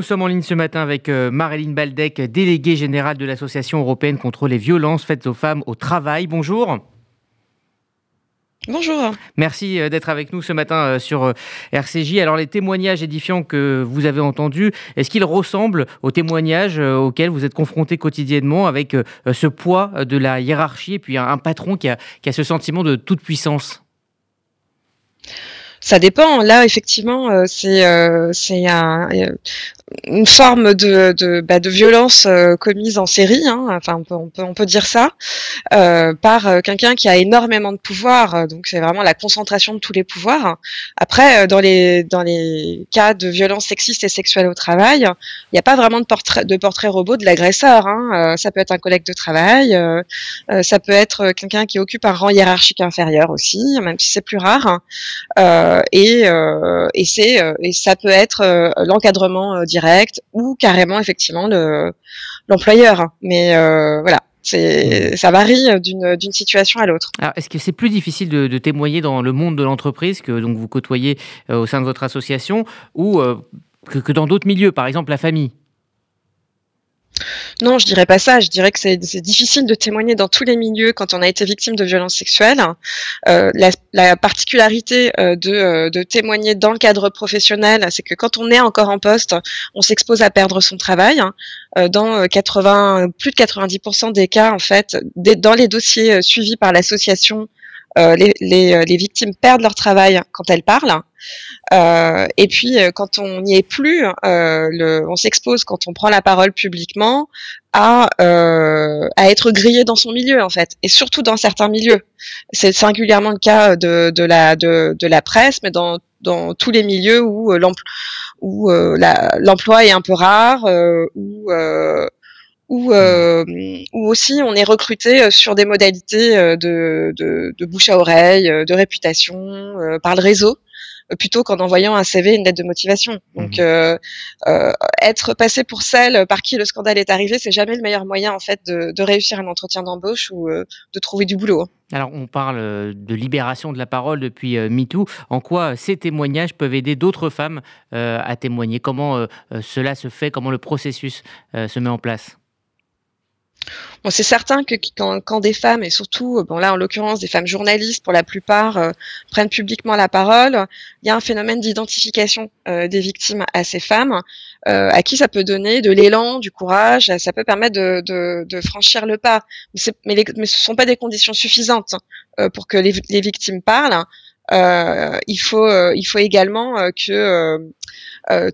Nous sommes en ligne ce matin avec euh, Maréline Baldec, déléguée générale de l'Association européenne contre les violences faites aux femmes au travail. Bonjour. Bonjour. Merci euh, d'être avec nous ce matin euh, sur RCJ. Alors les témoignages édifiants que vous avez entendus, est-ce qu'ils ressemblent aux témoignages auxquels vous êtes confrontés quotidiennement avec ce poids de la hiérarchie et puis un patron qui a, qui a ce sentiment de toute puissance ça dépend. Là, effectivement, c'est c'est un, une forme de, de, bah, de violence euh, commise en série, hein, enfin on peut, on peut, on peut dire ça, euh, par euh, quelqu'un qui a énormément de pouvoir. Donc c'est vraiment la concentration de tous les pouvoirs. Après, dans les dans les cas de violence sexiste et sexuelle au travail, il n'y a pas vraiment de portrait de portrait robot de l'agresseur. Hein. ça peut être un collègue de travail, ça peut être quelqu'un qui occupe un rang hiérarchique inférieur aussi, même si c'est plus rare. et et c'est et ça peut être l'encadrement direct ou carrément effectivement l'employeur. Mais euh, voilà, c'est, ça varie d'une, situation à l'autre. Alors, est-ce que c'est plus difficile de, témoigner dans le monde de l'entreprise que donc vous côtoyez euh, au sein de votre association ou euh, que, dans d'autres milieux, par exemple la famille? Non, je dirais pas ça. Je dirais que c'est difficile de témoigner dans tous les milieux quand on a été victime de violences sexuelles. Euh, la, particularité euh, de, euh, de, témoigner dans le cadre professionnel, c'est que quand on est encore en poste, on s'expose à perdre son travail. dans 80, plus de 90% des cas, en fait, dans les dossiers suivis par l'association les, les, euh, les, victimes perdent leur travail quand elles parlent. Euh, et puis, quand on n'y est plus, le, on s'expose quand on prend la parole publiquement à, à être grillé dans son milieu, en fait, et surtout dans certains milieux. C'est singulièrement le cas de, de, la, de, de la presse, mais dans dans tous les milieux où l'emploi l'emploi est un peu rare, où ou, euh, ou aussi on est recruté euh, sur des modalités euh, de, de, de bouche à oreille, de réputation, par le réseau plutôt qu'en envoyant un CV, une lettre de motivation. Donc, mhm. euh, euh, être passé pour celle par qui le scandale est arrivé, c'est jamais le meilleur moyen en fait de, de réussir un entretien d'embauche ou euh, de trouver du boulot. Hein. Alors, on parle de libération de la parole depuis MeToo. En quoi ces témoignages peuvent aider d'autres femmes à témoigner? Comment cela se fait? Comment le processus se met en place? Bon, c'est certain que quand, quand, des femmes, et surtout, bon là en l'occurrence des femmes journalistes pour la plupart, euh, prennent publiquement la parole, il y a un phénomène d'identification euh, des victimes à ces femmes, euh, à qui ça peut donner de l'élan, du courage, ça peut permettre de, de, de franchir le pas. Mais, ce ne sont pas des conditions suffisantes pour que les victimes parlent. Euh, il faut euh, il faut également euh, que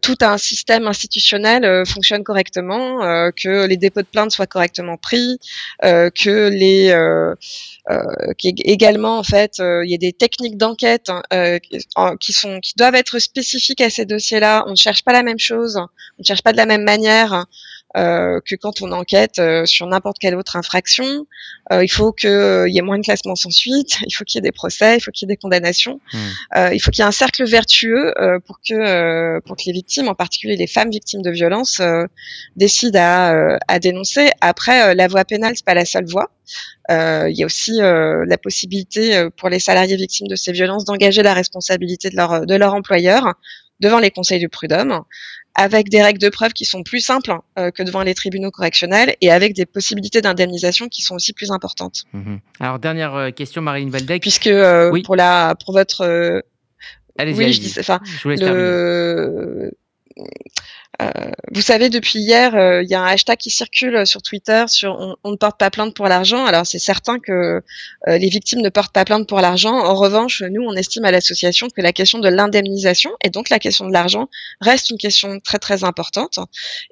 tout un système institutionnel fonctionne correctement, que les dépôts de plainte soient correctement pris, que les également en fait il y a des techniques d'enquête hein, qui sont qui doivent être spécifiques à ces dossiers-là. On ne cherche pas la même chose, on ne cherche pas de la même manière. Euh, que quand on enquête euh, sur n'importe quelle autre infraction. Euh, il faut qu'il y ait moins de classements sans suite, il faut qu'il y ait des procès, il faut qu'il y ait des condamnations, mmh. il faut qu'il y ait un cercle vertueux pour que pour que les victimes, en particulier les femmes victimes de violences, décident à, à dénoncer. Après, la voie pénale c'est pas la seule voie. Euh, il y a aussi euh, la possibilité pour les salariés victimes de ces violences d'engager la responsabilité de leur, de leur employeur devant les conseils du prud'homme avec des règles de preuve qui sont plus simples euh, que devant les tribunaux correctionnels et avec des possibilités d'indemnisation qui sont aussi plus importantes. Mhm. Alors dernière euh, question, Marine Valdec. Puisque euh, pour la pour votre Allez-y, oui, je dis, enfin, je le, euh, vous savez, depuis hier, euh, il y a un hashtag qui circule sur Twitter sur on, ne porte pas plainte pour l'argent. Alors c'est certain que euh, les victimes ne portent pas plainte pour l'argent. En revanche, nous, on estime à l'association que la question de l'indemnisation et donc la question de l'argent reste une question très très importante.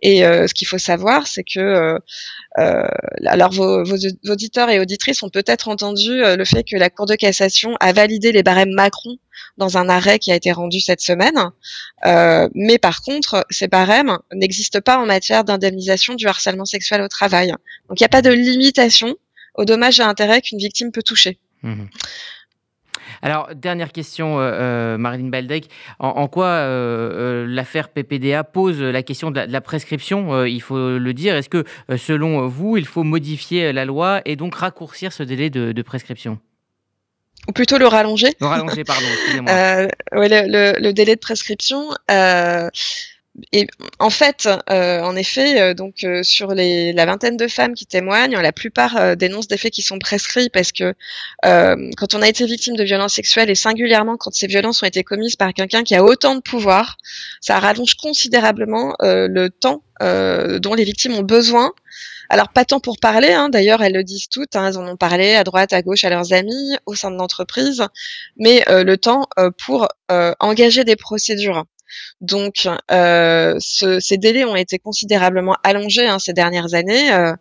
Et ce qu'il faut savoir, c'est que alors vos, auditeurs et auditrices ont peut-être entendu le fait que la Cour de cassation a validé les barèmes Macron dans un arrêt qui a été rendu cette semaine. Euh, mais par contre, ces barèmes n'existent pas en matière d'indemnisation du harcèlement sexuel au travail. Donc il n'y a pas de limitation aux dommages et intérêts qu'une victime peut toucher. Mmh. Alors, dernière question, euh, euh Marilyn Baldec. En, quoi euh, l'affaire PPDA pose la question de la prescription Il faut le dire? Est-ce que, selon vous, il faut modifier la loi et donc raccourcir ce délai de prescription? Ou plutôt le rallonger? Le rallonger, pardon, excusez-moi. euh, ouais, le, le, le, délai de prescription. Et en fait, euh, en effet, euh, donc euh, sur les, la vingtaine de femmes qui témoignent, la plupart dénoncent des faits qui sont prescrits parce que quand on a été victime de violences sexuelles et singulièrement quand ces violences ont été commises par quelqu'un qui a autant de pouvoir, ça rallonge considérablement le temps dont les victimes ont besoin. Alors pas tant pour parler, hein, d'ailleurs elles le disent toutes, hein, elles en ont parlé à droite, à gauche, à leurs amis, au sein de l'entreprise, mais le temps pour engager des procédures. Donc, euh, ce, ces délais ont été considérablement allongés hein, ces dernières années, euh,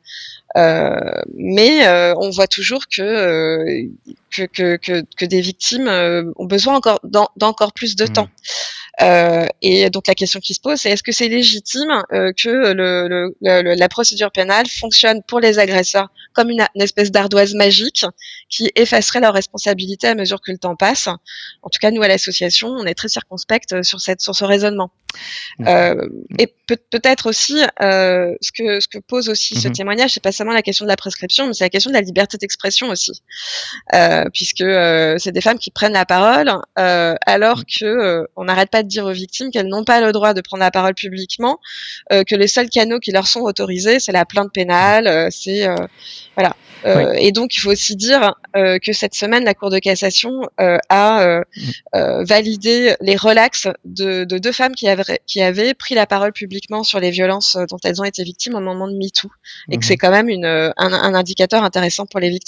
euh, mais euh, on voit toujours que, euh, que, que, que, que, des victimes ont besoin encore d'encore plus de mmh. temps. Euh, et donc la question qui se pose, c'est est-ce que c'est légitime euh, que le, le, la procédure pénale fonctionne pour les agresseurs comme une, espèce d'ardoise magique qui effacerait leur responsabilité à mesure que le temps passe? En tout cas, nous à l'association, on est très circonspect sur cette sur ce raisonnement. Euh, et peut, peut-être aussi euh, ce que ce que pose aussi ce mmh témoignage, c'est pas seulement la question de la prescription, mais c'est la question de la liberté d'expression aussi, euh, puisque euh, c'est des femmes qui prennent la parole euh, alors mmh. que euh, on n'arrête pas de dire aux victimes qu'elles n'ont pas le droit de prendre la parole publiquement, que les seuls canaux qui leur sont autorisés, c'est la plainte pénale, c'est voilà. Euh, et donc, il faut aussi dire euh, que cette semaine, la Cour de cassation euh, a mm. validé les relax de, de, deux femmes qui avaient, qui avaient pris la parole publiquement sur les violences dont elles ont été victimes au moment de MeToo, et que mm-hmm. c'est quand même une, un, un indicateur intéressant pour les victimes.